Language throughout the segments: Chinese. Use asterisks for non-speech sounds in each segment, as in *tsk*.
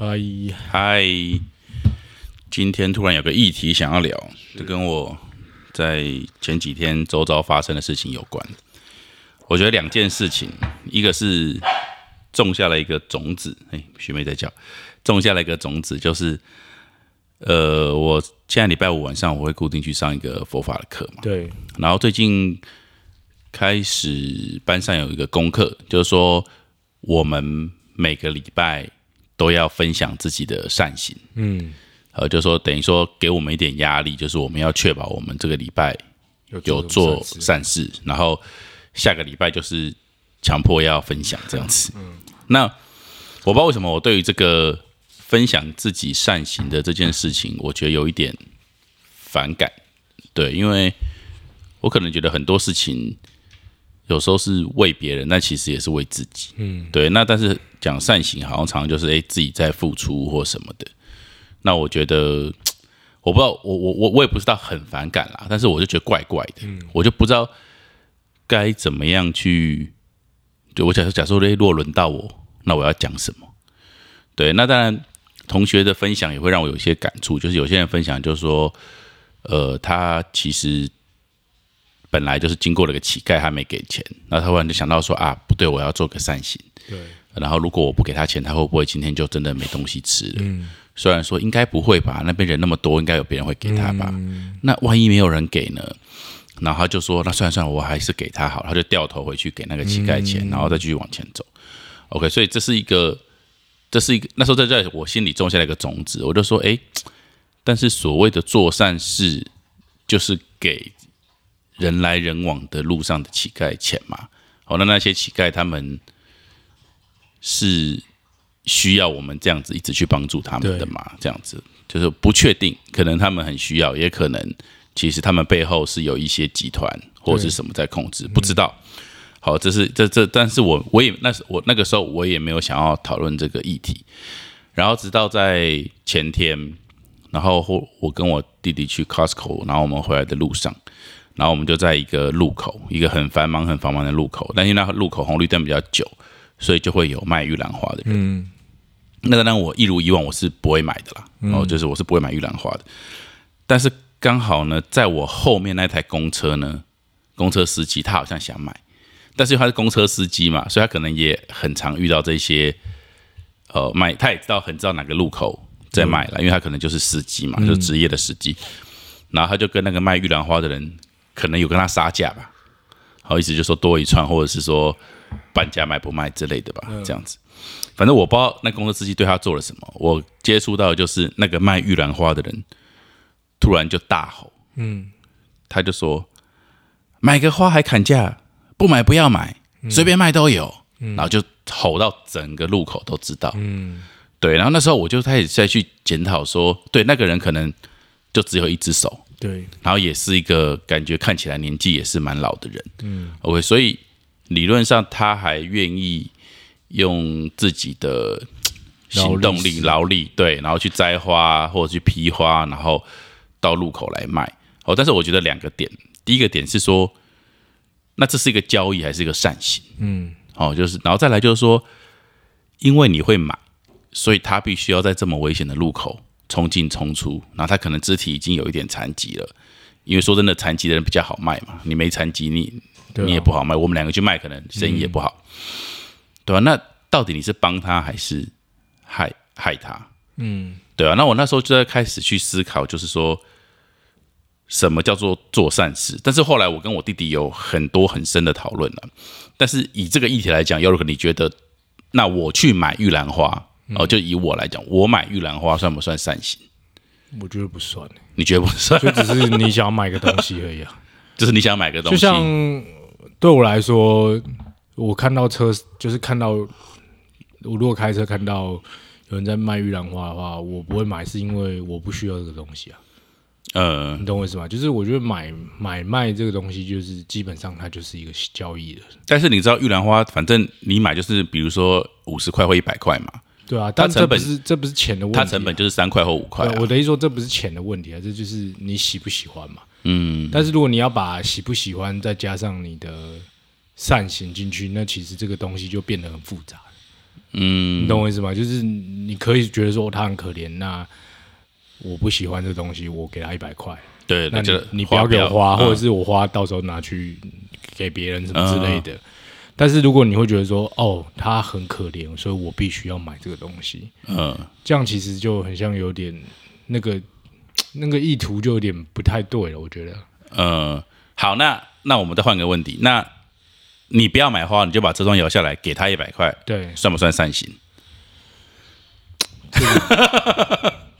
嗨，嗨，今天突然有个议题想要聊，这跟我在前几天周遭发生的事情有关。我觉得两件事情，一个是种下了一个种子，哎，学妹在叫，种下了一个种子，就是呃，我现在礼拜五晚上我会固定去上一个佛法的课嘛，对，然后最近开始班上有一个功课，就是说我们每个礼拜都要分享自己的善行，嗯，呃，就说等于说给我们一点压力，就是我们要确保我们这个礼拜有做善事然后下个礼拜就是强迫要分享这样子。嗯那我不知道为什么我对于这个分享自己善行的这件事情，我觉得有一点反感。对，因为我可能觉得很多事情有时候是为别人，那其实也是为自己。嗯，对。那但是讲善行，好像常常就是诶、自己在付出或什么的。那我觉得。我不知道，我我我我也不知道很反感啦，但是我就觉得怪怪的，我就不知道该怎么样去。就我假设假设诶，如果轮到我，那我要讲什么？对，那当然同学的分享也会让我有一些感触，就是有些人分享就是说，呃，他其实本来就是经过了个乞丐，他没给钱，那他突然就想到说啊，不对，我要做个善行。对，然后如果我不给他钱，他会不会今天就真的没东西吃了？嗯虽然说应该不会吧，那边人那么多，应该有别人会给他吧？那万一没有人给呢？然后他就说：“那算了算了，我还是给他好了。”他就掉头回去给那个乞丐钱，然后再继续往前走。OK，所以这是一个，这是一个那时候在在我心里种下了一个种子，我就说：“哎，但是所谓的做善事，就是给人来人往的路上的乞丐钱嘛。好，那那些乞丐他们是需要我们这样子一直去帮助他们的嘛？这样子就是不确定，可能他们很需要，也可能其实他们背后是有一些集团或者是什么在控制，不知道。好，这是这这，但是我我也那时我那个时候我也没有想要讨论这个议题，然后直到在前天，然后我我跟我弟弟去 Costco，然后我们回来的路上，然后我们就在一个路口，一个很繁忙很繁忙的路口，但是那路口红绿灯比较久，所以就会有卖玉兰花的人。嗯，那当然我一如以往我是不会买的啦，然后就是我是不会买玉兰花的，但是刚好呢，在我后面那台公车呢，公车司机他好像想买，但是他是公车司机嘛，所以他可能也很常遇到这些，呃，卖他也知道很知道哪个路口在卖了，因为他可能就是司机嘛，就是职业的司机，然后他就跟那个卖玉兰花的人可能有跟他杀价吧，好意思就说多一串，或者是说半价卖不卖之类的吧，这样子。反正我不知道那公车司机对他做了什么，我接触到的就是那个卖玉兰花的人突然就大吼，嗯，他就说买个花还砍价，不买不要买，随便卖都有，然后就吼到整个路口都知道，嗯，对，然后那时候我就开始再去检讨说，对，那个人可能就只有一只手，对，然后也是一个感觉看起来年纪也是蛮老的人，嗯，OK，所以理论上他还愿意用自己的行动力、劳力，对，然后去摘花或者去批花，然后到路口来卖。哦，但是我觉得两个点，第一个点是说，那这是一个交易还是一个善行？嗯，哦，就是，然后再来就是说，因为你会买，所以他必须要在这么危险的路口冲进冲出，然后他可能肢体已经有一点残疾了，因为说真的，残疾的人比较好卖嘛，你没残疾，你你也不好卖，我们两个去卖，可能生意也不好，对吧、那到底你是帮他还是害害他？嗯，对啊，那我那时候就在开始去思考，就是说，什么叫做做善事？但是后来我跟我弟弟有很多很深的讨论了。但是以这个议题来讲，尤如果你觉得，那我去买玉兰花，哦，就以我来讲，我买玉兰花算不算善行？我觉得不算，你觉得不算？就只是你想要买个东西而已啊。*laughs* 就是你想买个东西就，像对我来说，我看到车，就是看到我如果开车看到有人在卖玉兰花的话，我不会买，是因为我不需要这个东西啊。呃你，懂我意思吗？就是我觉得买买卖这个东西，就是基本上它就是一个交易的，但是你知道玉兰花，反正你买就是比如说五十块或一百块嘛，对啊。但这不是这不是钱的问题啊、它成本就是三块或五块、啊我。的意思说，这不是钱的问题啊，这就是你喜不喜欢嘛。嗯，但是如果你要把喜不喜欢再加上你的善行进去，那其实这个东西就变得很复杂。嗯你懂我意思吗？就是你可以觉得说他很可怜，那我不喜欢这东西，我给他一百块，对，那就你你不要给我花，嗯或者是我花到时候拿去给别人什么之类的。但是如果你会觉得说，哦，他很可怜，所以我必须要买这个东西，嗯。这样其实就很像有点那个 *tsk* 那个意图就有点不太对了，我觉得。嗯，好，那那我们再换个问题，那你不要买花，你就把这双摇下来，给他一百块，对。算不算善行？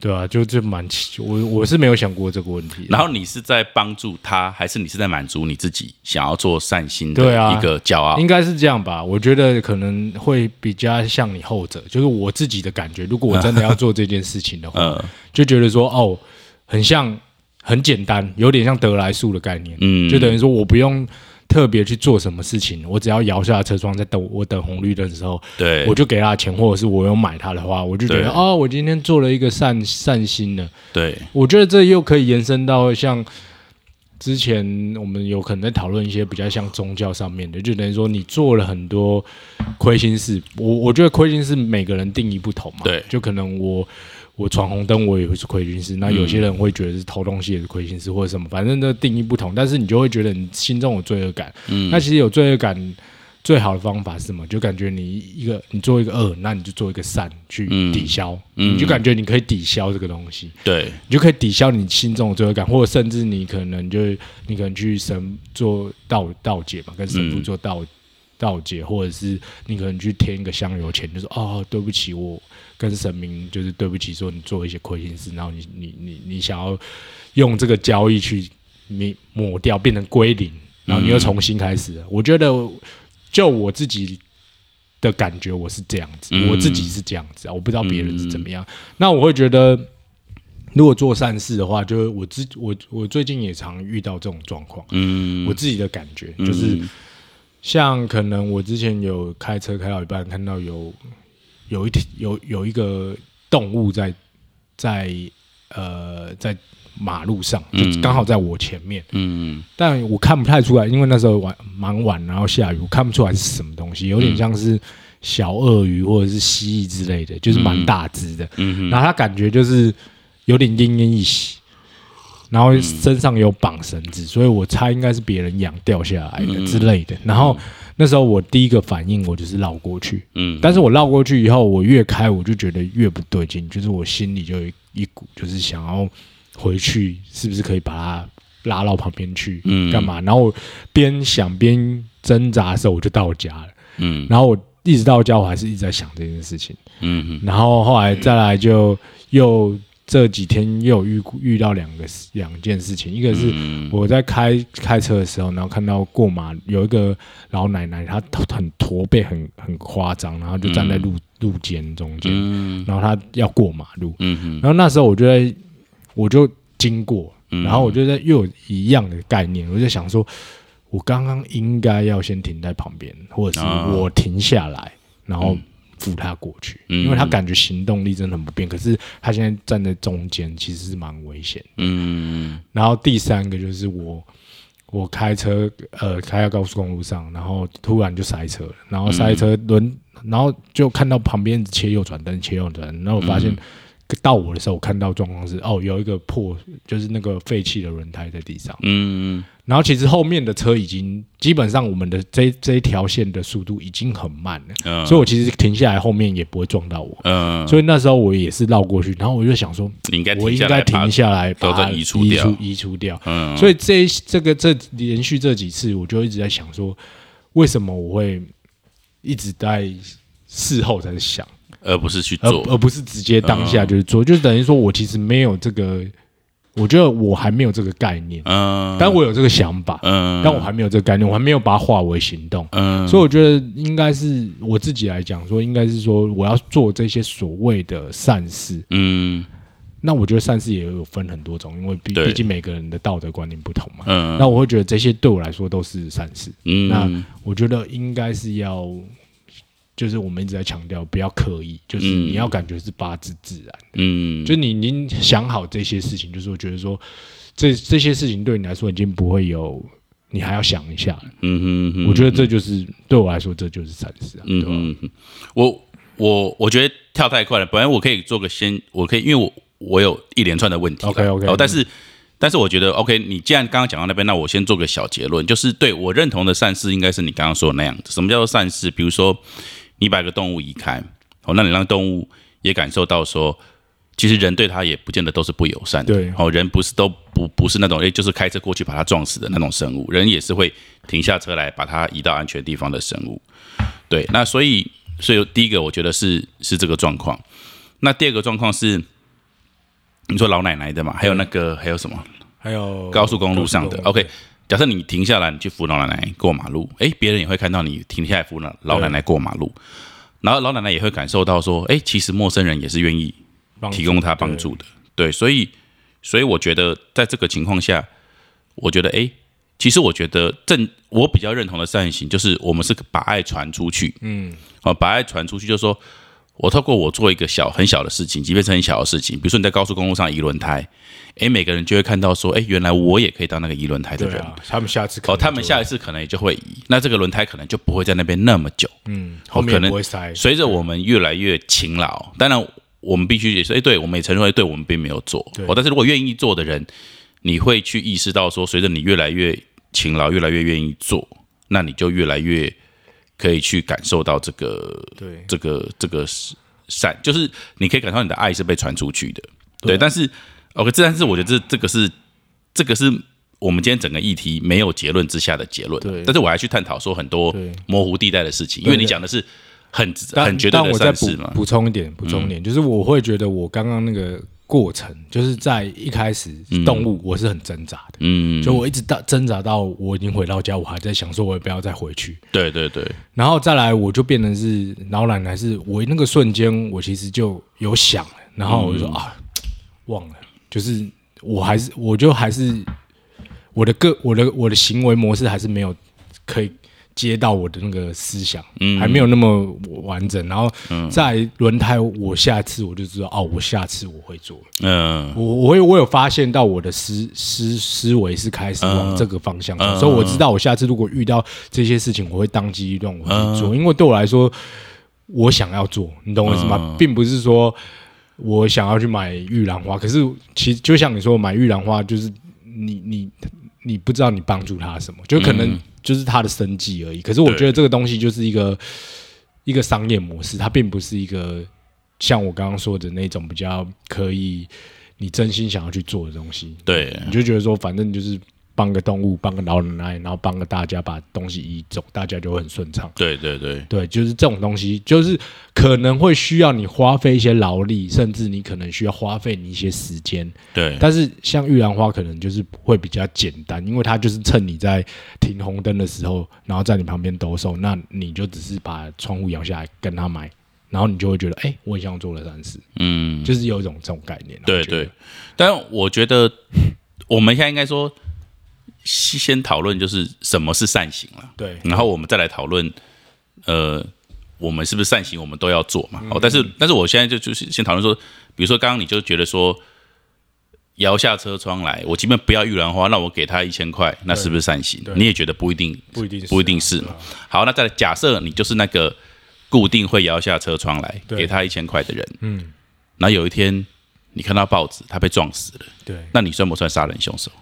对啊，就这蛮奇，我我是没有想过这个问题。然后你是在帮助他，还是你是在满足你自己想要做善心的一个骄傲？应该是这样吧，我觉得可能会比较像你后者，就是我自己的感觉。如果我真的要做这件事情的话，*laughs* 嗯就觉得说哦，很像很简单，有点像得来速的概念，嗯，就等于说我不用特别去做什么事情，我只要摇下车窗，在等我等红绿灯的时候，对，我就给他钱，或者是我有买他的话，我就觉得哦，我今天做了一个善善心的。对，我觉得这又可以延伸到像之前我们有可能在讨论一些比较像宗教上面的，就等于说你做了很多亏心事。我我觉得亏心事每个人定义不同嘛，对就可能我我闯红灯我也会是亏心事，那有些人会觉得是偷东西也是亏心事或者什么，反正这定义不同，但是你就会觉得你心中有罪恶感。嗯那其实有罪恶感。最好的方法是什么？就感觉你一个你做一个恶，那你就做一个善去嗯抵消，嗯你就感觉你可以抵消这个东西。对，你就可以抵消你心中的罪恶感，或者甚至你可能就你可能去神做道道解嘛，跟神父嗯做道、道解，或者是你可能去添一个香油钱，就说哦对不起，我跟神明就是对不起，说你做一些亏心事，然后你你你你想要用这个交易去你抹掉，变成归零，然后你又重新开始了。我觉得就我自己。的感觉我是这样子，嗯我自己是这样子啊，我不知道别人是怎么样。那我会觉得，如果做善事的话，就是我自我我最近也常遇到这种状况。嗯，我自己的感觉嗯就是，像可能我之前有开车开到一半，看到有有一有有一个动物在在呃在马路上，就嗯。刚好在我前面，嗯。但我看不太出来，因为那时候晚蛮晚，然后下雨，我看不出来是什么东西，有点像是小鳄鱼或者是蜥蜴之类的，就是蛮大只的。嗯。然后它感觉就是有点奄奄一息，然后身上有绑绳子，所以我猜应该是别人养掉下来的之类的。然后那时候我第一个反应，我就是绕过去，嗯，但是我绕过去以后，我越开我就觉得越不对劲，就是我心里就有一股就是想要回去，是不是可以把它拉到旁边去，嗯干嘛？然后我边想边挣扎的时候，我就到家了。嗯然后我一直到家，我还是一直在想这件事情。嗯然后后来再来就又这几天又有遇遇到两个事两件事情，一个是嗯。我在开开车的时候，然后看到过马有一个老奶奶，她很驼背，很很夸张，然后就站在路、路肩中间，嗯。然后她要过马路，嗯然后那时候我就在我就经过，嗯。然后我就在又有一样的概念，我就想说，我刚刚应该要先停在旁边，或者是啊。我停下来，然后扶他过去，嗯因为他感觉行动力真的很不便，可是他现在站在中间，其实是蛮危险的。嗯然后第三个就是我。我开车，呃，开到高速公路上，然后突然就塞车了，然后塞车轮，然后就看到旁边切右转灯，切右转灯，然后我发现到我的时候，我看到状况是，哦，有一个破，就是那个废弃的轮胎在地上，嗯然后其实后面的车已经基本上我们的这这一条线的速度已经很慢了，嗯，所以我其实停下来后面也不会撞到我，嗯，所以那时候我也是绕过去，然后我就想说，应该我应该停下来把它移除掉。移除移除掉，嗯，所以这这个这连续这几次，我就一直在想说，为什么我会一直在事后才想，而不是去做，而不是直接当下就是做，就是等于说我其实没有这个，我觉得我还没有这个概念，嗯，但我有这个想法，嗯，但我还没有这个概念，我还没有把它化为行动。嗯，所以我觉得应该是我自己来讲说，应该是说我要做这些所谓的善事。嗯那我觉得善事也有分很多种，因为毕毕竟每个人的道德观念不同嘛。嗯，那我会觉得这些对我来说都是善事。嗯那我觉得应该是要，就是我们一直在强调，不要刻意，就是嗯你要感觉是八字自然的，嗯，就你已经想好这些事情，就是我觉得说，这这些事情对你来说已经不会有，你还要想一下了。嗯哼哼，我觉得这就是对我来说，这就是善事啊？嗯嗯，嗯我我我觉得跳太快了。本来我可以做个先，我可以，因为我我有一连串的问题。OK，OK 哦，但是但是我觉得 OK，你既然刚刚讲到那边，那我先做个小结论，就是对我认同的善事应该是你刚刚说的那样子。什么叫做善事？比如说你把一个动物移开，哦，那你让动物也感受到说。其实人对它也不见得都是不友善的，对哦，人不是都不不是那种诶，就是开车过去把它撞死的那种生物，人也是会停下车来把它移到安全地方的生物。对，那所以所以第一个我觉得是是这个状况，那第二个状况是你说老奶奶的嘛，还有那个还有什么还有高速公路上的，OK。假设你停下来，你去扶老奶奶过马路，诶，别人也会看到你停下来扶老老奶奶过马路，然后老奶奶也会感受到说，诶，其实陌生人也是愿意提供他帮助的。对，所以所以我觉得在这个情况下，我觉得诶，其实我觉得正我比较认同的善行，就是我们是把爱传出去，嗯，哦，把爱传出去，就是说我透过我做一个小很小的事情，即便是很小的事情，比如说你在高速公路上移轮胎，诶，每个人就会看到说，诶，原来我也可以当那个移轮胎的人。他们下次可哦，能就他们下一次可能也就会移，那这个轮胎可能就不会在那边那么久。嗯后面塞，随着我们越来越勤劳，当然我们必须也是，哎，对，我们也承认，对我们并没有做但是如果愿意做的人，你会去意识到说，随着你越来越勤劳，越来越愿意做，那你就越来越可以去感受到这个对这个这个善，就是你可以感受到你的爱是被传出去的。对但是 OK，这但是我觉得这这个是这个是我们今天整个议题没有结论之下的结论。对但是我还去探讨说很多模糊地带的事情，因为你讲的是很很绝对的善事嘛。嗯补充一点，补充一点，就是我会觉得我刚刚那个过程，就是在一开始动物我是很挣扎的，嗯，就我一直到挣扎到我已经回到家，我还在想说，我也不要再回去，对对对，然后再来我就变成是老奶奶，是我那个瞬间我其实就有想了，然后我就说、啊，忘了，就是我还是我就还是我的个我的我的行为模式还是没有可以接到我的那个思想，嗯。还没有那么完整。然后在轮胎，我下次我就知道哦，我下次我会做。嗯。我我有我有发现到我的思思思维是开始往这个方向走，嗯。所以我知道我下次如果遇到这些事情，我会当机立断，我去做，因为对我来说，我想要做，你懂我意思吗？嗯。并不是说我想要去买玉兰花，可是其实就像你说，买玉兰花就是你你你不知道你帮助他什么，就可能就是他的生计而已。可是我觉得这个东西就是一个一个商业模式，它并不是一个像我刚刚说的那种比较可以你真心想要去做的东西。对你就觉得说，反正就是帮个动物，帮个老奶奶，然后帮个大家把东西移走，大家就会很顺畅。对对对，对，就是这种东西，就是可能会需要你花费一些劳力，甚至你可能需要花费你一些时间。对但是像玉兰花，可能就是会比较简单，因为它就是趁你在停红灯的时候，然后在你旁边兜售，那你就只是把窗户摇下来跟他买，然后你就会觉得，哎、我很像做了善事，嗯，就是有一种这种概念。对对，但我觉得我们现在应该说先先讨论就是什么是善行了，对然后我们再来讨论，呃，我们是不是善行，我们都要做嘛。嗯哦，但是但是我现在就就是先讨论说，比如说刚刚你就觉得说。摇下车窗来，我即便不要玉兰花，那我给他一千块，那是不是善行？你也觉得不一定，不一定不一定是嘛？好，那再来假设你就是那个固定会摇下车窗来给他一千块的人，嗯，然后有一天你看到报纸他被撞死了，对，那你算不算杀人凶手？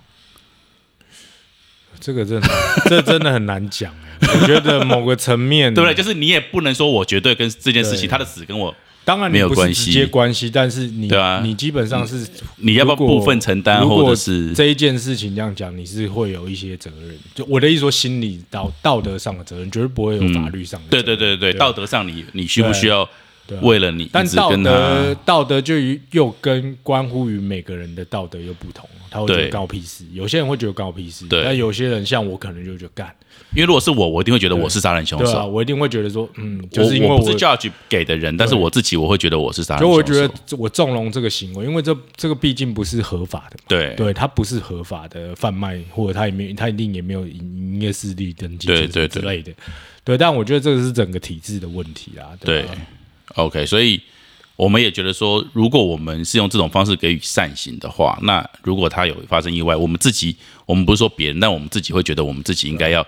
这个真的，*laughs* 这真的很难讲哎。我觉得某个层面，对不对？就是你也不能说我绝对跟这件事情他的死跟我，当然没有关系直接关系，但是你对啊你基本上是你要不要部分承担，或者是这一件事情这样讲，你是会有一些责任。就我的意思说，心理道道德上的责任，绝对不会有法律上的对对对，对道德上你你需不需要对啊。为了你但道一直跟德他？道德就又跟关乎于每个人的道德又不同，他会觉得对告屁事。有些人会觉得告屁事，对。但有些人像我，可能就觉得干，因为如果是我，我一定会觉得我是杀人凶对啊，手。我一定会觉得说，嗯，就是因为我我不是 judge 给的人，但是对。我自己我会觉得我是杀人就凶手。我觉得我纵容这个行为，因为这这个毕竟不是合法的嘛，对。对，它不是合法的贩卖，或者它也没它一定也没有营营业势力登记之对对对之类的，对，但我觉得这个是整个体制的问题啦，对吧 OK，所以我们也觉得说，如果我们是用这种方式给予善行的话，那如果他有发生意外，我们自己，我们不是说别人，但我们自己会觉得我们自己应该要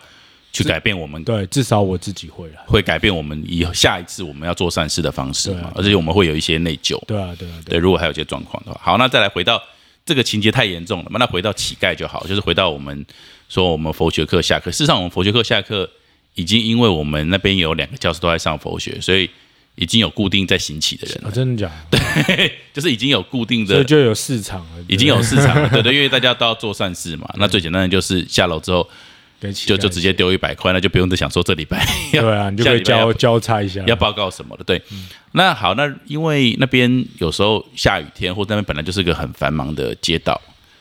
去改变我们，对，至少我自己会了。会改变我们以后下一次我们要做善事的方式嘛而且我们会有一些内疚。对啊，对啊，对，如果还有一些状况的话，好，那再来回到这个情节太严重了嘛？那回到乞丐就好，就是回到我们说我们佛学课下课，事实上我们佛学课下课已经因为我们那边有两个教室都在上佛学，所以已经有固定在行乞的人啊，了，真的假的？*laughs* 对 *laughs* 就是已经有固定的。所以就有市场了，已经有市场了，对 *laughs* 对，因为大家都要做善事嘛。那最简单的就是下楼之后就就直接丢一百块，那就不用再想说这礼拜要对啊，你就可以交交差一下，要报告什么的。对，那好，那因为那边有时候下雨天，或者那边本来就是个很繁忙的街道，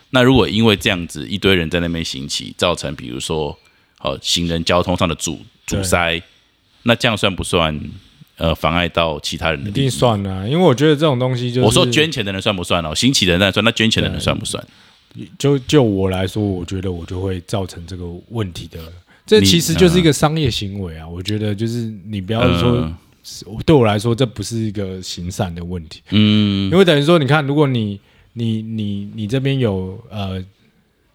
那如果因为这样子一堆人在那边行乞，造成比如说呃行人交通上的阻阻塞，那这样算不算呃妨碍到其他人的一定？算啊，因为我觉得这种东西就是我说捐钱的人算不算哦？行乞的人算，那捐钱的人算不算？就就我来说，我觉得我就会造成这个问题的。这其实就是一个商业行为啊！我觉得就是你不要说，嗯对我来说，这不是一个行善的问题，嗯因为等于说，你看，如果你你你你这边有呃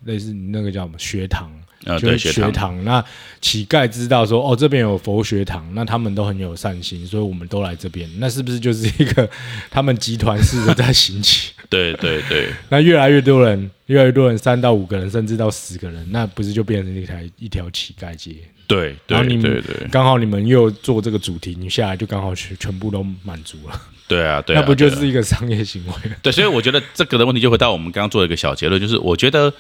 类似你那个叫什么学堂，呃，对，就是学堂，那乞丐知道说哦这边有佛学堂，那他们都很有善心，所以我们都来这边，那是不是就是一个他们集团式的在行乞？对 *laughs* 对对，*laughs* 那越来越多人，越来越多人，三到五个人，甚至到十个人，那不是就变成一台一条乞丐街？对然后你对对对刚好你们又做这个主题，你下来就刚好全全部都满足了，*laughs* 对啊，对啊，那不就是一个商业行为？对，所以我觉得这个的问题就回到我们刚刚做的一个小结论，就是我觉得，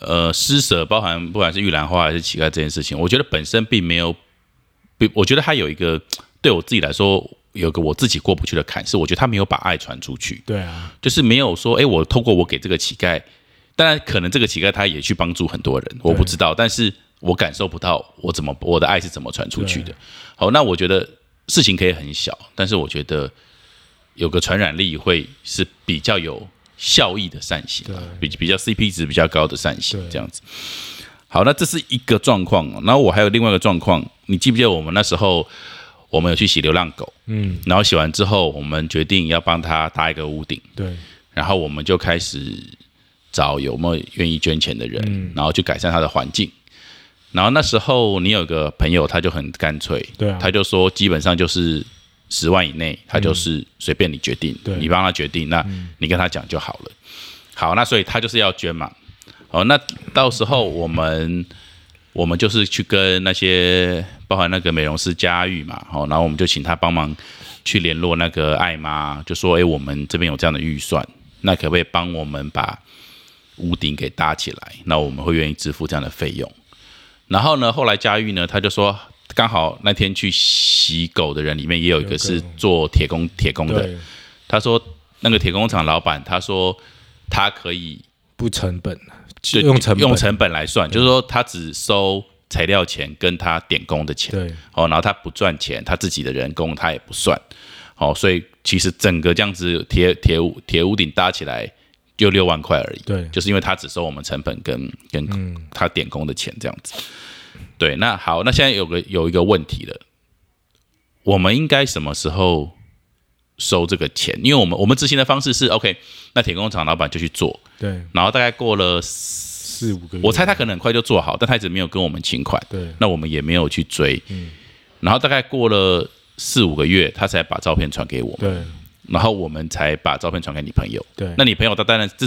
呃，施舍包含不管是玉兰花还是乞丐这件事情，我觉得本身并没有，并我觉得它有一个对我自己来说有个我自己过不去的坎，是我觉得他没有把爱传出去，对啊，就是没有说，哎，我透过我给这个乞丐，当然可能这个乞丐他也去帮助很多人，我不知道，但是我感受不到我怎么我的爱是怎么传出去的。好，那我觉得事情可以很小，但是我觉得有个传染力会是比较有效益的善行啊，比比较 CP 值比较高的善行这样子。好，那这是一个状况，然后我还有另外一个状况，你记不记得我们那时候我们有去洗流浪狗，嗯，然后洗完之后，我们决定要帮他搭一个屋顶。对，然后我们就开始找有没有愿意捐钱的人，嗯然后去改善他的环境。然后那时候你有个朋友，他就很干脆，对啊他就说基本上就是十万以内，他就是随便你决定，对你帮他决定，那你跟他讲就好了。好，那所以他就是要捐嘛。好，那到时候我们我们就是去跟那些包含那个美容师佳玉嘛，好，然后我们就请他帮忙去联络那个艾妈，就说，哎，我们这边有这样的预算，那可不可以帮我们把屋顶给搭起来？那我们会愿意支付这样的费用。然后呢，后来佳玉呢，他就说，刚好那天去洗狗的人里面也有一个是做铁工铁工的，他说那个铁工厂老板，他说他可以不成本，就用成本。用成本来算，就是说他只收材料钱跟他点工的钱，对。哦，然后他不赚钱，他自己的人工他也不算，哦，所以其实整个这样子铁铁屋铁屋顶搭起来就六万块而已，对。就是因为他只收我们成本跟跟他点工的钱这样子。对，那好，那现在有个有一个问题了，我们应该什么时候收这个钱？因为我们我们执行的方式是 OK，那铁工厂老板就去做，对，然后大概过了，四五个月，我猜他可能很快就做好，但他一直没有跟我们请款，对那我们也没有去追，嗯然后大概过了四五个月，他才把照片传给我们，对然后我们才把照片传给你朋友。对，那你朋友他当然这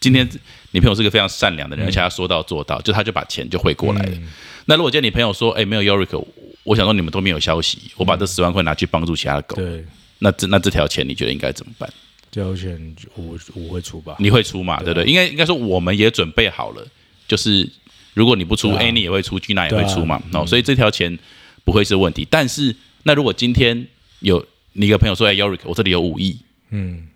今天你朋友是个非常善良的人，而且他说到做到，就他就把钱就汇过来了。那如果今天你朋友说，哎，没有 Yorick，我想说你们都没有消息，我把这十万块拿去帮助其他的狗，对，那这那这条钱你觉得应该怎么办？这条钱我我会出吧，你会出嘛？对不对？应该应该说我们也准备好了，就是如果你不出对啊，A 你也会出，G 那也会出嘛。对哦，所以这条钱不会是问题。但是那如果今天有你一个朋友说，哎，Yorick，我这里有五亿，嗯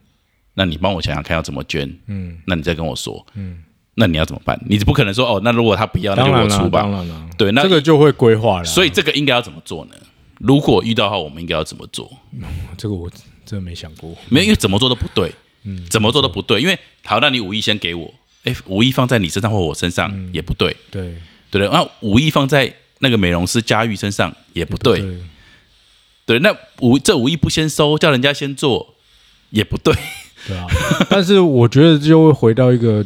那你帮我想想看要怎么捐，嗯，那你再跟我说，嗯，那你要怎么办？你不可能说哦，那如果他不要，那就我出吧当。然了，对，那这个就会规划了，所以这个应该要怎么做呢？如果遇到的话，我们应该要怎么做？这个我真的没想过，没有，因为怎么做都不对，嗯，怎么做都不对。因为好，那你五亿先给我，哎，五亿放在你身上或我身上也不对，对，对对？那五亿放在那个美容师佳玉身上也不对，对对。那五这五亿不先收，叫人家先做也不对，对啊，但是我觉得就会回到一个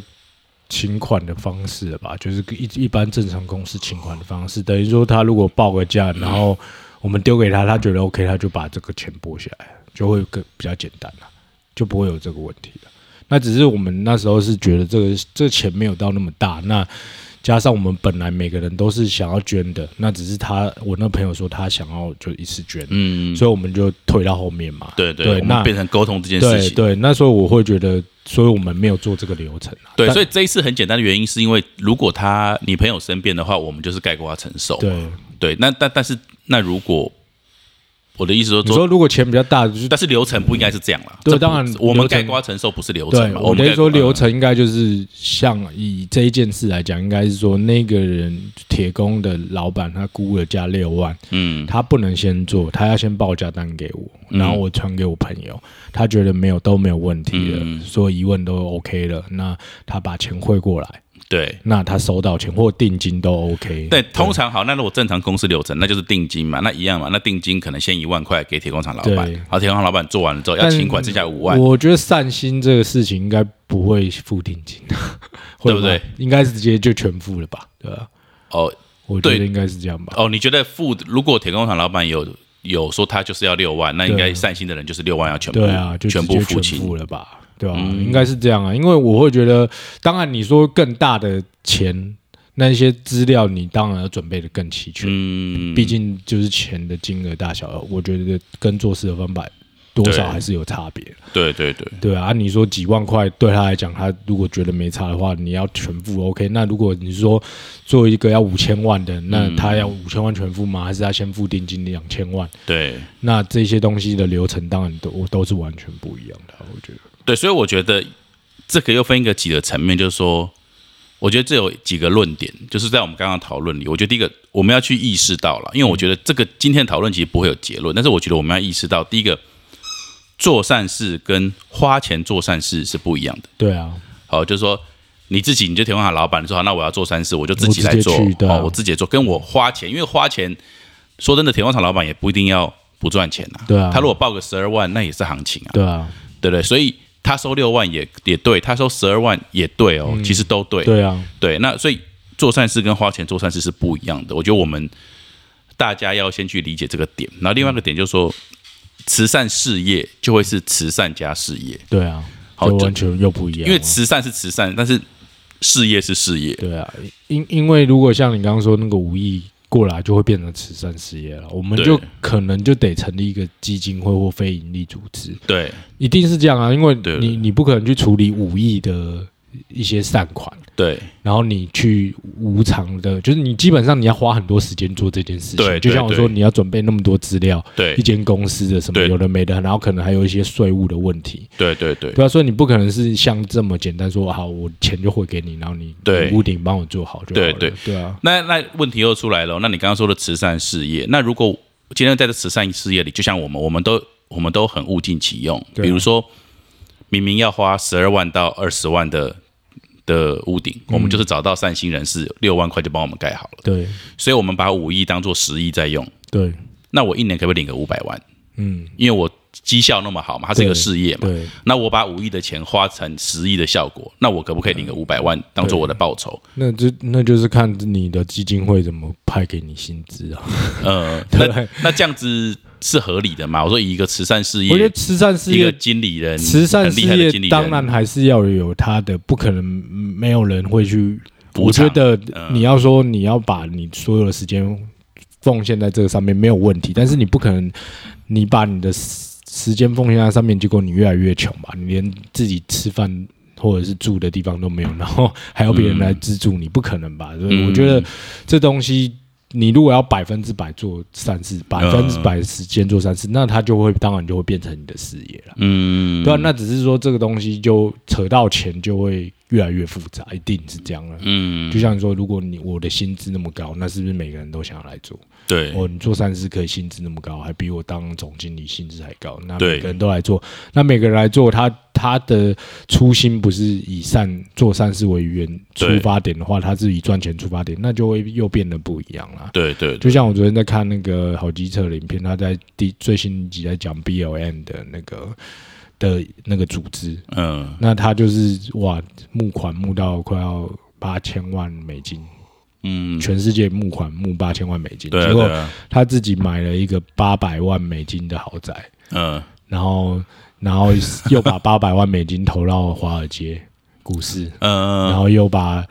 请款的方式吧？就是一一般正常公司请款的方式，等于说他如果报个价，然后我们丢给他，他觉得 OK，他就把这个钱拨下来，就会更比较简单了，就不会有这个问题了。那只是我们那时候是觉得这个这钱没有到那么大，那加上我们本来每个人都是想要捐的，那只是他我那朋友说他想要就一次捐，嗯，所以我们就推到后面嘛。对对，对那变成沟通这件事情。对对，那时候我会觉得，所以我们没有做这个流程啊。对，所以这一次很简单的原因，是因为如果他你朋友生病的话，我们就是概括他承受。对，对，那但但是那如果我的意思说说，你说如果钱比较大，就是但是流程不应该是这样啦。这当然我们流程概括承受不是流程嘛？我们说流程应该就是像以这一件事来讲，应该是说那个人铁工的老板他估了价六万，嗯他不能先做，他要先报价单给我，嗯然后我传给我朋友，他觉得没有都没有问题了，嗯所有疑问都 OK 了，那他把钱汇过来，对。那他收到钱或定金都 OK。对，通常好，那如果正常公司流程，那就是定金嘛，那一样嘛，那定金可能先一万块给铁工厂老板对，好，铁工厂老板做完了之后要但请款，剩下五万，我觉得善心这个事情应该不会付定金，*laughs* 对不对？应该是直接就全付了吧？对吧？哦我觉得应该是这样吧。哦，你觉得付如果铁工厂老板有有说他就是要六万，那应该对善心的人就是六万要全部对啊，就全部付清，付了吧？对吧？嗯应该是这样啊，因为我会觉得，当然你说更大的钱，那些资料你当然要准备的更齐全，嗯，毕竟就是钱的金额大小，我觉得跟做事的方法多少还是有差别。对对对，对啊，啊你说几万块对他来讲，他如果觉得没差的话，你要全付 OK。那如果你说做一个要五千万的，那嗯他要五千万全付吗？还是他先付定金两千万？对那这些东西的流程当然都都是完全不一样的，我觉得。对，所以我觉得这个又分一个几个层面，就是说，我觉得这有几个论点，就是在我们刚刚讨论里，我觉得第一个我们要去意识到了，因为我觉得这个今天讨论其实不会有结论，但是我觉得我们要意识到，第一个做善事跟花钱做善事是不一样的。对啊，好，就是说你自己你就铁工厂老板，你说好，那我要做善事，我就自己来做哦，我自己做，跟我花钱，因为花钱，说真的，铁矿厂老板也不一定要不赚钱呐、对啊。他如果报个十二万，那也是行情啊，对啊，对不对？所以他收六万也也对，他收十二万也对哦，其实都对，嗯对啊，对，那所以做善事跟花钱做善事是不一样的。我觉得我们大家要先去理解这个点，然后另外一个点就是说，慈善事业就会是慈善加事业，对啊，好完全又不一样。因为慈善是慈善，但是事业是事业。对啊，因因为如果像你刚刚说那个五亿过来，就会变成慈善事业了，我们就可能就得成立一个基金会或非营利组织，对。一定是这样啊，因为你你不可能去处理五亿的一些善款。对然后你去无偿的，就是你基本上你要花很多时间做这件事情。对就像我说，你要准备那么多资料，对一间公司的什么有的没的，然后可能还有一些税务的问题，对对对对啊，所以你不可能是像这么简单说，好，我钱就汇给你，然后你对屋顶帮我做好就好了。对对对啊，那那问题又出来了。那你刚刚说的慈善事业，那如果今天在这慈善事业里，就像我们，我们都我们都很物尽其用。比如说，明明要花十二万到二十万的的屋顶，我们就是找到善心人士，六万块就帮我们盖好了。对所以我们把五亿当做十亿在用。对，那我一年可不可以领个五百万？嗯，因为我绩效那么好嘛，它是一个事业嘛。对那我把五亿的钱花成十亿的效果，那我可不可以领个五百万当做我的报酬？那就那就是看你的基金会怎么派给你薪资啊。*laughs* 呃，对那那这样子是合理的嘛？我说以一个慈善事业我觉得，慈善事一个业经理人，慈善很事业当然还是要有他的，不可能没有人会去。我觉得嗯你要说你要把你所有的时间奉献在这个上面没有问题，但是你不可能你把你的时时间奉献在上面，结果你越来越穷吧？你连自己吃饭或者是住的地方都没有，然后还要别人来资助你，不可能吧？所以嗯我觉得这东西。你如果要百分之百做善事，百分之百时间做善事，那它就会当然就会变成你的事业了。嗯，对啊，那只是说这个东西就扯到钱就会越来越复杂，一定是这样了。嗯，就像说，如果你我的薪资那么高，那是不是每个人都想要来做？对，哦，你做善事可以薪资那么高，还比我当总经理薪资还高，那每个人都来做，那每个人来做，他他的初心不是以善做善事为原出对发点的话，他是以赚钱出发点，那就会又变得不一样啦。对对就像我昨天在看那个好机车的影片，他在第最新一集在讲 BLM 的那个的那个组织，嗯。那他就是哇募款募到快要八千万美金，嗯，全世界募款募八千万美金，对啊结果对啊，他自己买了一个八百万美金的豪宅，嗯。然后然后又把八百万美金投到华尔街股市，然嗯。后又把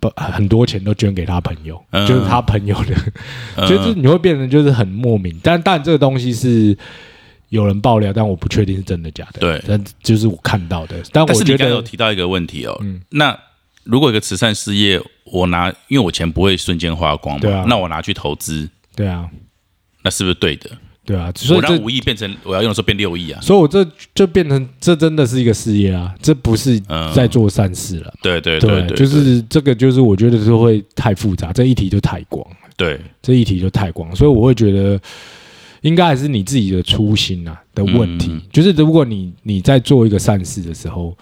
把很多钱都捐给他朋友，嗯。就是他朋友的，嗯，*laughs* 就是你会变成就是很莫名。但但这个东西是有人爆料，但我不确定是真的假的。对但就是我看到的。但但是你我觉得有提到一个问题哦，嗯那如果一个慈善事业，我拿因为我钱不会瞬间花光嘛，对啊那我拿去投资，对啊，那是不是对的？对啊，所以我让五亿变成我要用的时候变六亿啊？所以我这就变成这真的是一个事业啊，这不是嗯在做善事了。对对对对，就是这个，就是我觉得是会太复杂，这一题就太广了，对这一题就太广，所以我会觉得应该还是你自己的初心啊的问题。嗯就是如果你你在做一个善事的时候，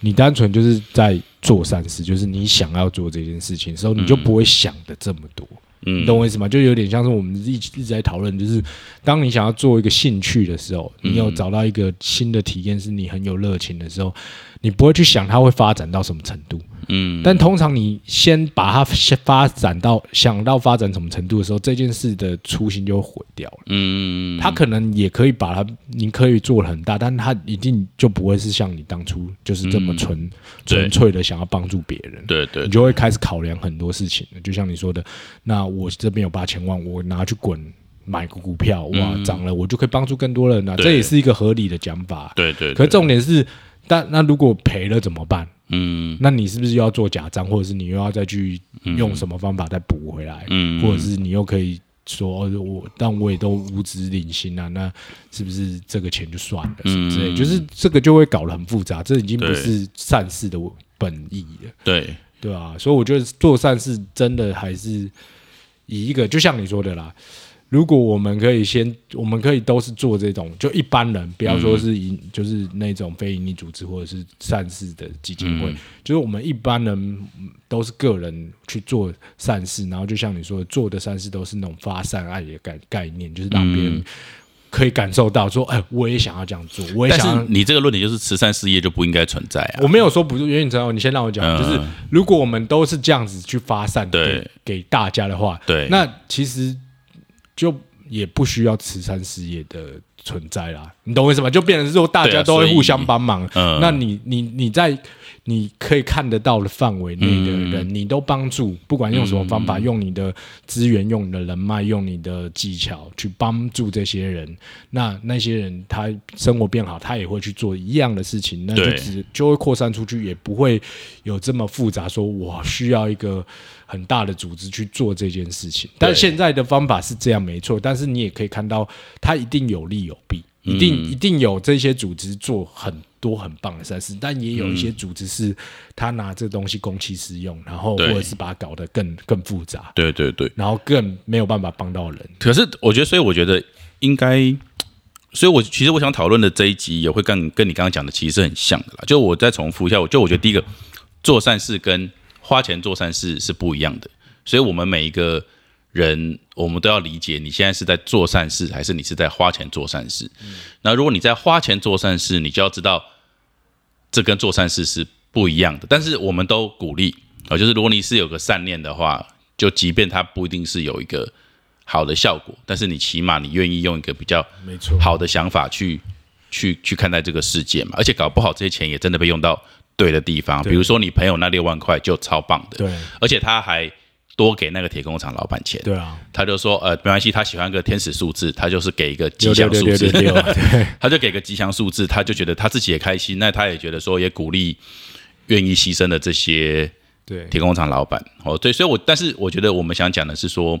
你单纯就是在做善事，就是你想要做这件事情的时候，你就不会想的这么多。嗯你懂我意思吗？就有点像是我们一直一直在讨论，就是当你想要做一个兴趣的时候，你有找到一个新的体验，是你很有热情的时候，你不会去想它会发展到什么程度。嗯，但通常你先把它先发展到想到发展什么程度的时候，这件事的初心就会毁掉了。嗯他可能也可以把它，你可以做得很大，但他一定就不会是像你当初就是这么纯嗯纯粹的想要帮助别人。对对你就会开始考量很多事情。就像你说的，那我这边有八千万，我拿去滚买个股票，哇，涨了，我就可以帮助更多人了。对这也是一个合理的讲法。对对，可重点是，但那如果赔了怎么办？嗯那你是不是又要做假账，或者是你又要再去用什么方法再补回来？嗯，或者是你又可以说，哦我但我也都无职领薪啊，那是不是这个钱就算了？什么之类，嗯就是这个就会搞得很复杂，这已经不是善事的本意了。对对啊，所以我觉得做善事真的还是以一个，就像你说的啦。如果我们可以先，我们可以都是做这种，就一般人，不要说是营，就是那种非营利组织或者是善事的基金会，嗯。就是我们一般人嗯都是个人去做善事，然后就像你说的，做的善事都是那种发善爱的概概念，就是让别人嗯。可以感受到说，哎，我也想要这样做，我也想要是你这个论点就是慈善事业就不应该存在啊。我没有说不是原因，知道你先让我讲，嗯。就是如果我们都是这样子去发善给对。给大家的话，对。那其实就也不需要慈善事业的存在啦，你懂我意思吗？就变成是说大家都会互相帮忙，嗯。那你你你在你可以看得到的范围内的嗯人，你都帮助，不管用什么方法，用你的资源、用你的人脉、用你的技巧去帮助这些人，那那些人他生活变好，他也会去做一样的事情，那就只就会扩散出去，也不会有这么复杂，说我需要一个很大的组织去做这件事情。但现在的方法是这样没错，但是你也可以看到，它一定有利有弊，一定、嗯。一定有这些组织做很多很棒的善事，但也有一些组织是他拿这东西公器私用，然后或者是把它搞得更更复杂，对对对，然后更没有办法帮到人。可是我觉得，所以我觉得应该，所以我其实我想讨论的这一集也会跟跟你刚刚讲的其实是很像的啦。就我再重复一下，我就我觉得第一个做善事跟花钱做善事是不一样的，所以我们每一个人，我们都要理解你现在是在做善事，还是你是在花钱做善事。那如果你在花钱做善事，你就要知道这跟做善事是不一样的。但是我们都鼓励啊、就是如果你是有个善念的话，就即便它不一定是有一个好的效果，但是你起码你愿意用一个比较没错，好的想法去去去看待这个世界嘛，而且搞不好这些钱也真的被用到对的地方，比如说你朋友那六万块就超棒的，对。而且他还多给那个铁工厂老板钱，对啊，他就说呃没关系，他喜欢个天使数字，他就是给一个吉祥数字，*laughs* 他就给个吉祥数字，他就觉得他自己也开心，那他也觉得说也鼓励愿意牺牲的这些对。铁工厂老板。哦，对，所以我但是我觉得我们想讲的是说，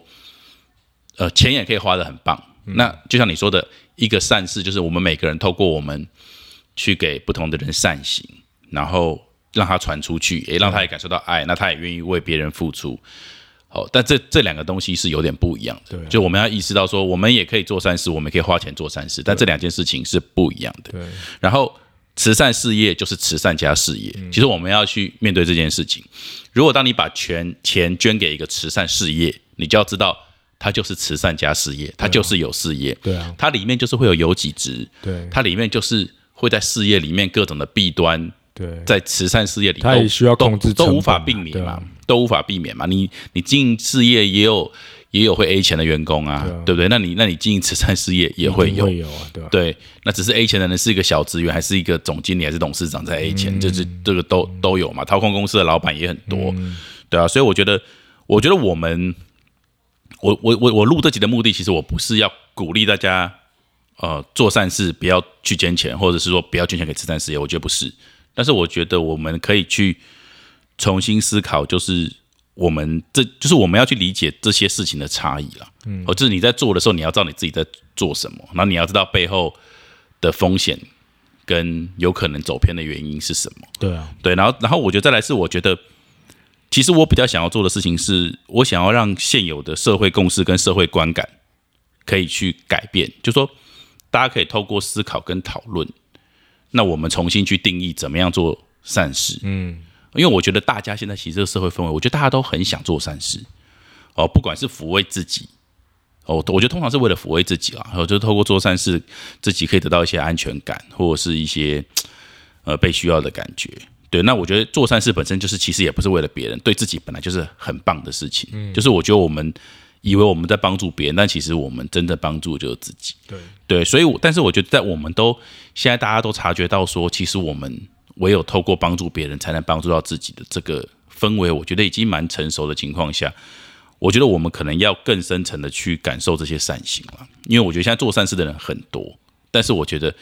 呃，钱也可以花的很棒。那就像你说的，一个善事，就是我们每个人透过我们去给不同的人善行，然后让他传出去，也让他也感受到爱，那他也愿意为别人付出。好，但这这两个东西是有点不一样的。对就我们要意识到说，我们也可以做善事，我们也可以花钱做善事，但这两件事情是不一样的。对然后慈善事业就是慈善加事业。其实我们要去面对这件事情。如果当你把全钱捐给一个慈善事业，你就要知道它就是慈善加事业，它就是有事业，对啊，它里面就是会有有几值，对它里面就是会在事业里面各种的弊端，对，在慈善事业里都它也需要控制都无法避免嘛都无法避免嘛。你你经营事业也有也有会 A 钱的员工啊，对啊对不对？那你那你经营慈善事业也会有会，有啊，对吧？对，那只是 A 钱的人是一个小职员，还是一个总经理，还是董事长在 A 钱，就是这个都都有嘛。掏空公司的老板也很多，对啊，所以我觉得，我觉得我们，我我我我录这集的目的，其实我不是要鼓励大家，呃，做善事不要去捐钱，或者是说不要捐钱给慈善事业，我觉得不是。但是我觉得我们可以去重新思考，就是我们这就是我们要去理解这些事情的差异了。嗯，哦，就是你在做的时候，你要知道你自己在做什么，然后你要知道背后的风险跟有可能走偏的原因是什么。对啊，对，然后然后我觉得再来是，我觉得其实我比较想要做的事情是，我想要让现有的社会共识跟社会观感可以去改变，就说大家可以透过思考跟讨论，那我们重新去定义怎么样做善事。嗯，因为我觉得大家现在其实这个社会氛围，我觉得大家都很想做善事哦，不管是抚慰自己。哦，我觉得通常是为了抚慰自己啦，然后就透过做善事，自己可以得到一些安全感，或者是一些呃被需要的感觉。对，那我觉得做善事本身就是其实也不是为了别人，对自己本来就是很棒的事情。嗯，就是我觉得我们以为我们在帮助别人，但其实我们真的帮助就是自己。对对，所以我但是我觉得在我们都现在大家都察觉到说，其实我们唯有透过帮助别人，才能帮助到自己的这个氛围，我觉得已经蛮成熟的情况下。我觉得我们可能要更深层的去感受这些善行了，因为我觉得现在做善事的人很多，但是我觉得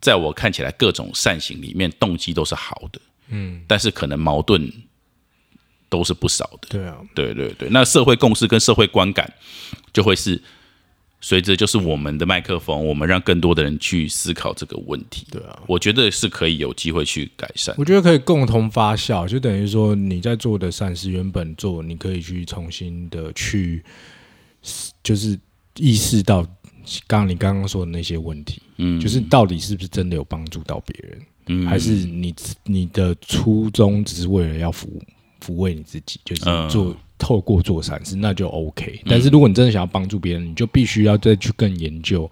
在我看起来，各种善行里面动机都是好的，嗯，但是可能矛盾都是不少的，对啊，对对对。那社会共识跟社会观感就会是随着就是我们的麦克风，我们让更多的人去思考这个问题，对啊。我觉得是可以有机会去改善，我觉得可以共同发酵，就等于说你在做的善事，原本做，你可以去重新的去，就是意识到刚刚你刚刚说的那些问题，嗯，就是到底是不是真的有帮助到别人，嗯。还是你你的初衷只是为了要抚抚慰你自己，就是嗯。做、透过做善事，那就 OK。但是如果你真的想要帮助别人，你就必须要再去更研究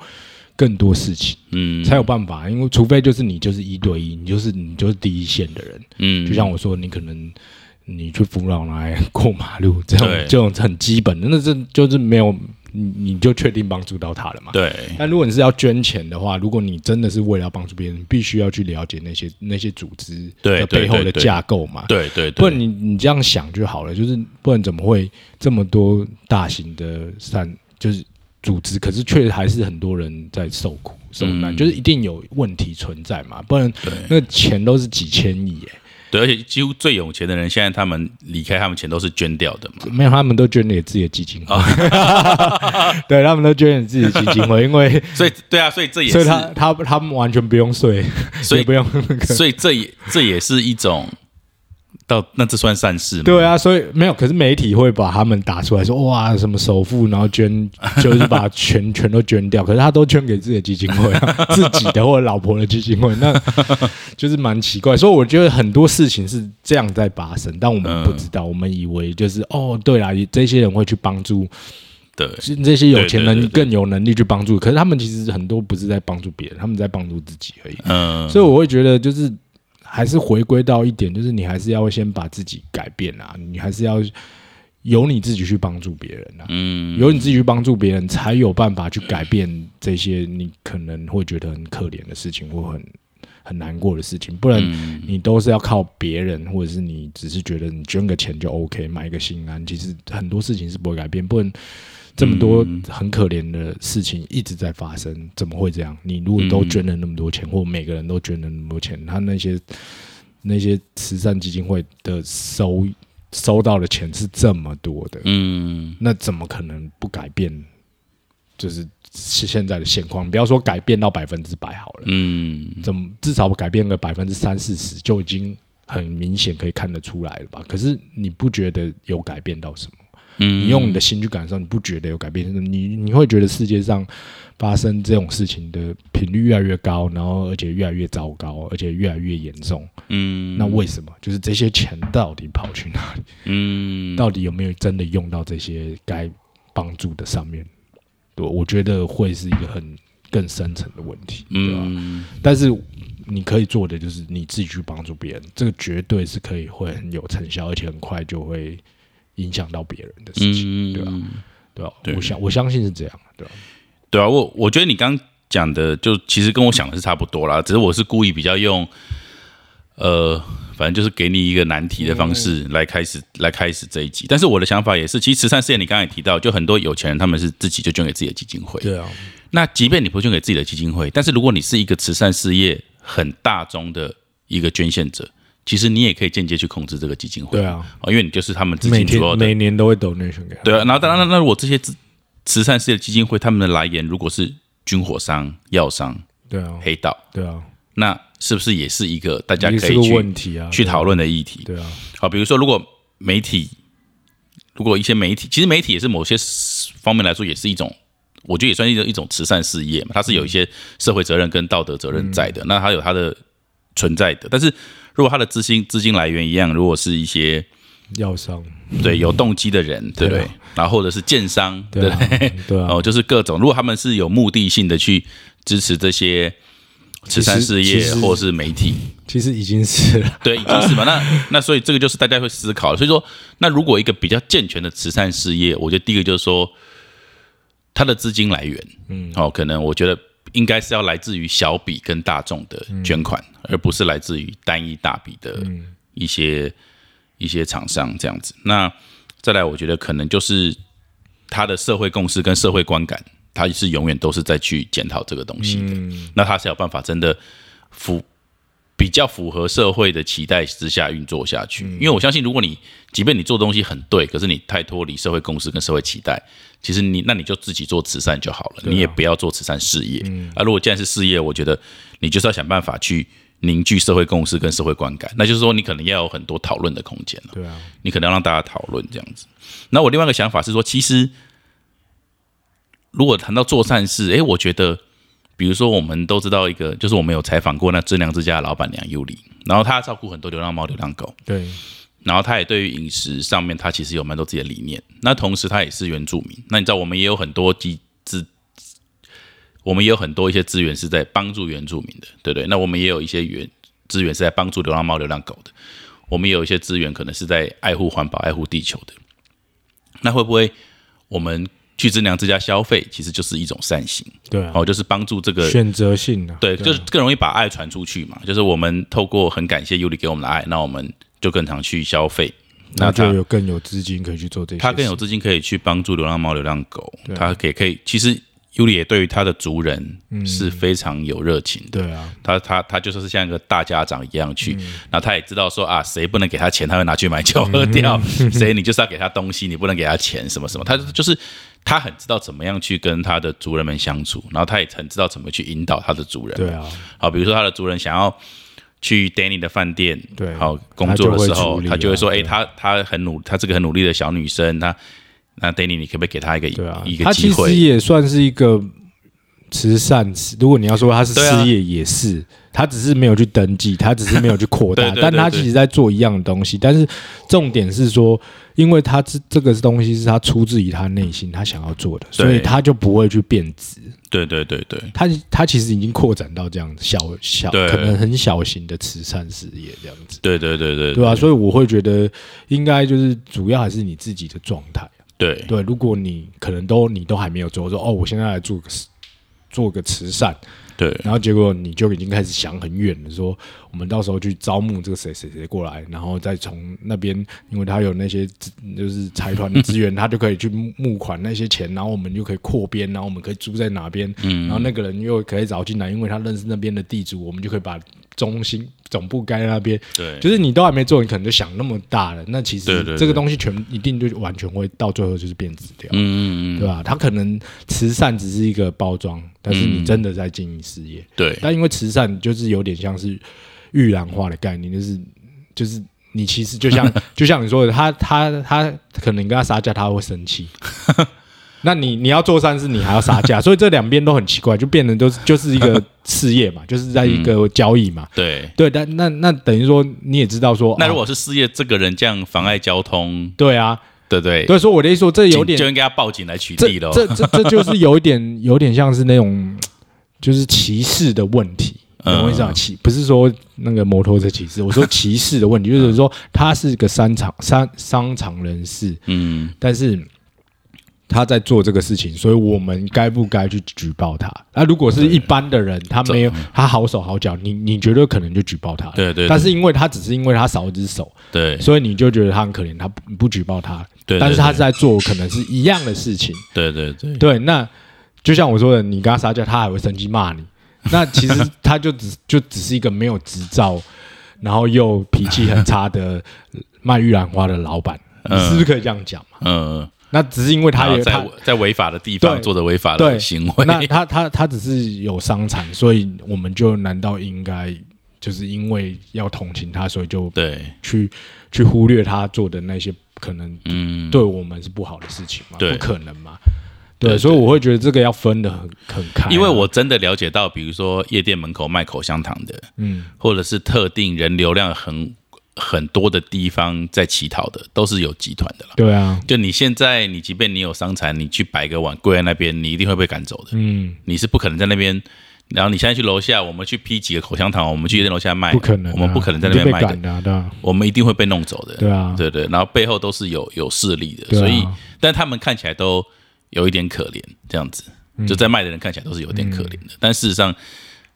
更多事情，嗯。才有办法。因为除非就是你就是一对一，你就是你就是第一线的人，嗯，就像我说，你可能你去扶老奶奶过马路这种对。这种很基本的，那这就是没有你你就确定帮助到他了嘛？对，但如果你是要捐钱的话，如果你真的是为了要帮助别人，你必须要去了解那些那些组织背后的架构嘛。对对对，不然你你这样想就好了，就是不然怎么会这么多大型的善就是组织，可是却还是很多人在受苦受难，嗯。就是一定有问题存在嘛，不然那钱都是几千亿耶，对，而且几乎最有钱的人，现在他们离开他们钱都是捐掉的嘛。没有他们都捐给自己的基金会，哦 *laughs* 对他们都捐给自己的基金会，因为 *laughs* 所以，对啊，所以这也是，所以他他他们完全不用税，所以不用那个。所以这也这也是一种，到那这算善事吗？对啊，所以没有，可是媒体会把他们打出来说哇，什么首富，然后捐，*laughs* 就是把全全都捐掉，可是他都捐给自己的基金会、啊，*laughs* 自己的或者老婆的基金会，那 *laughs* 就是蛮奇怪。所以我觉得很多事情是这样在发生，但我们不知道，我们以为就是哦，对啦，这些人会去帮助对这些有钱人更有能力去帮助，可是他们其实很多不是在帮助别人，他们在帮助自己而已。嗯，所以我会觉得，就是还是回归到一点，就是你还是要先把自己改变啊，你还是要由你自己去帮助别人啊，嗯，由你自己去帮助别人，才有办法去改变这些你可能会觉得很可怜的事情或很很难过的事情，不然嗯你都是要靠别人，或者是你只是觉得你捐个钱就 OK，买一个心安，其实很多事情是不会改变，不然。这么多嗯很可怜的事情一直在发生，怎么会这样？你如果都嗯捐了那么多钱，或每个人都捐了那么多钱，他那些那些慈善基金会的收收到的钱是这么多的，嗯那怎么可能不改变？就是是现在的现况，不要说改变到百分之百好了，嗯怎么至少改变个百分之三四十就已经很明显可以看得出来了吧？可是你不觉得有改变到什么？嗯，你用你的心去感受，你不觉得有改变？你你会觉得世界上发生这种事情的频率越来越高，然后而且越来越糟糕，而且越来越严重。嗯，那为什么？就是这些钱到底跑去哪里？嗯到底有没有真的用到这些该帮助的上面，对，我觉得会是一个很更深层的问题，对吧？嗯，但是你可以做的就是你自己去帮助别人，这个绝对是可以会很有成效，而且很快就会影响到别人的事情，嗯对吧？对吧？对我相我相信是这样，对吧？对啊，我我觉得你刚讲的就其实跟我想的是差不多啦，只是我是故意比较用，呃，反正就是给你一个难题的方式来开始、来开始这一集。但是我的想法也是，其实慈善事业你刚才也提到，就很多有钱人他们是自己就捐给自己的基金会。对啊，那即便你不捐给自己的基金会，但是如果你是一个慈善事业很大宗的一个捐献者，其实你也可以间接去控制这个基金会。对啊，哦，因为你就是他们资金主要的每年都会 donation 给他，对啊，然后当然，那如果这些慈慈善事业基金会他们的来源如果是军火商、药商、对啊，黑道，对啊，那是不是也是一个大家可以去问题啊，去讨论的议题？对啊，好，比如说，如果媒体，如果一些媒体，其实媒体也是某些方面来说，也是一种，我觉得也算是一种一种慈善事业嘛，它是有一些社会责任跟道德责任在的，那它有它的存在的。但是如果他的资金资金来源一样，如果是一些药商，对有动机的人，对不对对啊？然后或者是建商，对对啊不对？，对啊，*laughs* 哦，就是各种，如果他们是有目的性的去支持这些慈善事业实或是媒体，其实已经是了，*laughs* 对，已经是嘛。那那所以这个就是大家会思考。所以说，那如果一个比较健全的慈善事业，我觉得第一个就是说，他的资金来源，嗯，哦，可能我觉得应该是要来自于小笔跟大众的捐款，而不是来自于单一大笔的一些、一些厂商这样子。那再来，我觉得可能就是他的社会共识跟社会观感，他是永远都是在去检讨这个东西的。那他是有办法真的符比较符合社会的期待之下运作下去。因为我相信，如果你即便你做东西很对，可是你太脱离社会共识跟社会期待，其实你那你就自己做慈善就好了，你也不要做慈善事业。啊，如果既然是事业，我觉得你就是要想办法去。凝聚社会共识跟社会观感，那就是说你可能要有很多讨论的空间了。对啊，你可能要让大家讨论这样子。那我另外一个想法是说，其实如果谈到做善事，诶，我觉得，比如说我们都知道一个，就是我们有采访过那知良之家的老板娘尤里，然后她照顾很多流浪猫、流浪狗，对，然后她也对于饮食上面，她其实有蛮多自己的理念。那同时，她也是原住民。那你知道，我们也有很多机资，我们也有很多一些资源是在帮助原住民的，对不对？那我们也有一些原资源是在帮助流浪猫、流浪狗的。我们也有一些资源可能是在爱护环保、爱护地球的。那会不会我们去知良之家消费，其实就是一种善行对啊，哦，就是帮助这个选择性的，对，就是更容易把爱传出去嘛。就是我们透过很感谢尤里给我们的爱，那我们就更常去消费。那那他就有更有资金可以去做这些，他更有资金可以去帮助流浪猫、流浪狗，他也可以。其实尤里也对于他的族人是非常有热情的。对啊，他他他就是像一个大家长一样去，然后他也知道说啊，谁不能给他钱，他会拿去买酒喝掉；谁你就是要给他东西，你不能给他钱，什么什么。他就是他很知道怎么样去跟他的族人们相处，然后他也很知道怎么去引导他的族人。对啊，好，比如说他的族人想要去 Danny 的饭店，对好工作的时候，他就会说，哎、欸他他很努，他这个很努力的小女生，那那 Danny 你可不可以给他一个一，个他其实？也算是一个慈善，如果你要说他是事业，也是，他只是没有去登记，他只是没有去扩大 *laughs* 对，对但他其实在做一样的东西。但是重点是说，因为他这这个东西是他出自于他内心他想要做的，所以他就不会去变质。对对对对。他他其实已经扩展到这样子小小可能很小型的慈善事业这样子，对对对对对。啊，所以我会觉得应该就是主要还是你自己的状态。对。对，如果你可能都你都还没有做，说哦，我现在来做个做个慈善，对。然后结果你就已经开始想很远了，说我们到时候去招募这个谁谁谁过来，然后再从那边，因为他有那些资就是财团的资源，他就可以去募募款那些钱，然后我们就可以扩编，然后我们可以租在哪边，嗯然后那个人又可以找进来，因为他认识那边的地主，我们就可以把中心总部盖在那边，对，就是你都还没做，你可能就想那么大了，那其实这个东西全一定就完全会到最后就是变质掉。嗯嗯嗯，对吧？他可能慈善只是一个包装，但是你真的在经营事业。对但因为慈善就是有点像是预览化的概念，就是就是你其实就像 *laughs* 就像你说的，他他他可能跟他杀价，他会生气。*laughs* 那你你要做善事，你还要杀价，*laughs* 所以这两边都很奇怪，就变成都是就是一个事业嘛，就是在一个交易嘛。对。对，但那那等于说你也知道说，那如哦果是事业这个人这样妨碍交通，对啊，对不对？所以说我的意思说，这有点就应该要报警来取这缔喽。这这这就是有一点有点像是那种就是歧视的问题。嗯懂我意思啊？歧不是说那个摩托车歧视，我说歧视的问题，就是说他是个商场商商场人士，嗯，但是他在做这个事情，所以我们该不该去举报他？那如果是一般的人，他没有他好手好脚，你你觉得可能就举报他了？对对对但是因为他只是因为他少一只手，对所以你就觉得他很可怜，他不不举报他。对，但是他是在做可能是一样的事情。对对对对，那就像我说的，你跟他撒娇，他还会生气骂你。*laughs* 那其实他就只就只是一个没有执照，然后又脾气很差的卖玉兰花的老板，你是不是可以这样讲嘛？嗯，那只是因为他也在在违法的地方做着违法的行为，那他他他只是有伤残，所以我们就难道应该就是因为要同情他，所以就对，去去忽略他做的那些可能嗯，对我们是不好的事情吗？不可能嘛。对对，所以我会觉得这个要分的很很开啊，因为我真的了解到，比如说夜店门口卖口香糖的，嗯。或者是特定人流量很很多的地方在乞讨的，都是有集团的了。对啊，就你现在，你即便你有伤残，你去摆个碗跪在那边，你一定会被赶走的。嗯，你是不可能在那边。然后你现在去楼下，我们去批几个口香糖，我们去夜店楼下卖，不可能啊，我们不可能在那边卖的。我们一定会被弄走的。对啊，对对，然后背后都是有有势力的，啊。所以，但他们看起来都有一点可怜，这样子，嗯就在卖的人看起来都是有点可怜的，但事实上，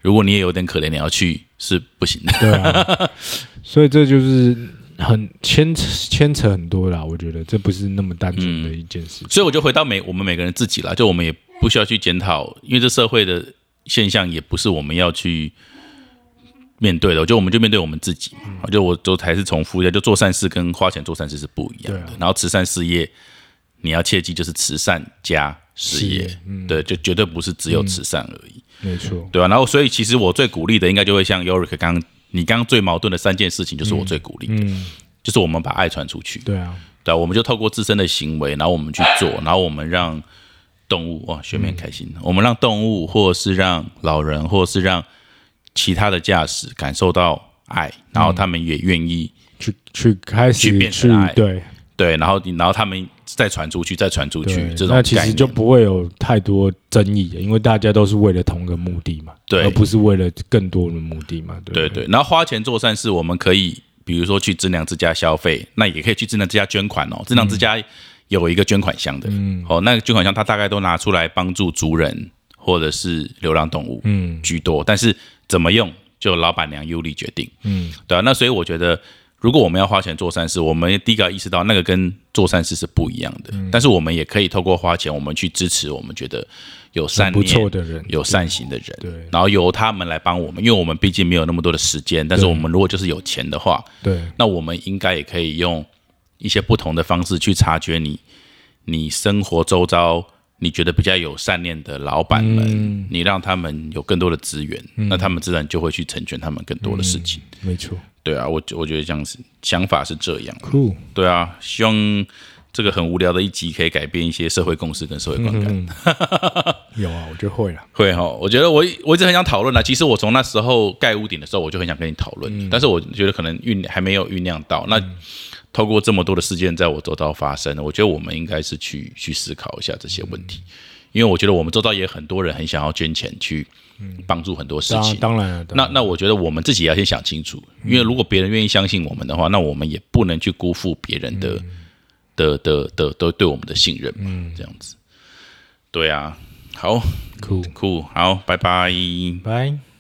如果你也有点可怜，你要去是不行的。对啊，*laughs* 所以这就是很牵牵扯很多啦。我觉得这不是那么单纯的一件事。所以我就回到每我们每个人自己啦，就我们也不需要去检讨，因为这社会的现象也不是我们要去面对的。我觉得我们就面对我们自己嘛。我觉得我都还是重复一下，就做善事跟花钱做善事是不一样的。啊然后慈善事业，你要切记就是慈善加事业，嗯。对，就绝对不是只有慈善而已，没错，对吧、然后所以其实我最鼓励的，应该就会像 Yorick 刚刚你刚刚最矛盾的三件事情，就是我最鼓励的，嗯，就是我们把爱传出去。对啊，对啊，我们就透过自身的行为，然后我们去做，然后我们让动物哇，学妹很开心。我们让动物，或者是让老人，或者是让其他的驾驶感受到爱，然后他们也愿意去去开始去变成爱。对。对，然后然后他们再传出去，再传出去对，这种那其实就不会有太多争议的，因为大家都是为了同个目的嘛，对。而不是为了更多的目的嘛，对不对？对。然后花钱做善事，我们可以比如说去智能之家消费，那也可以去智能之家捐款哦。智能之家有一个捐款箱的，嗯。哦，那个捐款箱它大概都拿出来帮助族人或者是流浪动物，嗯。居多，但是怎么用就老板娘优力决定，嗯，对啊，那所以我觉得，如果我们要花钱做善事，我们第一个要意识到那个跟做善事是不一样的，嗯。但是我们也可以透过花钱，我们去支持我们觉得有善念、错的人，有善行的人，对。然后由他们来帮我们，因为我们毕竟没有那么多的时间，但是我们如果就是有钱的话，对。那我们应该也可以用一些不同的方式去察觉你你生活周遭你觉得比较有善念的老板们，嗯。你让他们有更多的资源，那他们自然就会去成全他们更多的事情。没错对啊，我我觉得这样子想法是这样。，cool，对啊，希望这个很无聊的一集可以改变一些社会共识跟社会观感。嗯，*laughs* 有啊，我觉得会啊，*laughs* 会哈，我觉得我我一直很想讨论啊。其实我从那时候盖屋顶的时候，我就很想跟你讨论，但是我觉得可能酝还没有酝酿到。那透过这么多的事件在我周遭发生，我觉得我们应该是去去思考一下这些问题，因为我觉得我们周遭也很多人很想要捐钱去帮助很多事当情。当然，当然。那那我觉得我们自己要先想清楚，因为如果别人愿意相信我们的话，那我们也不能去辜负别人的、的的的的对我们的信任嘛，这样子。对啊，好。Cool，酷，好，拜拜。拜。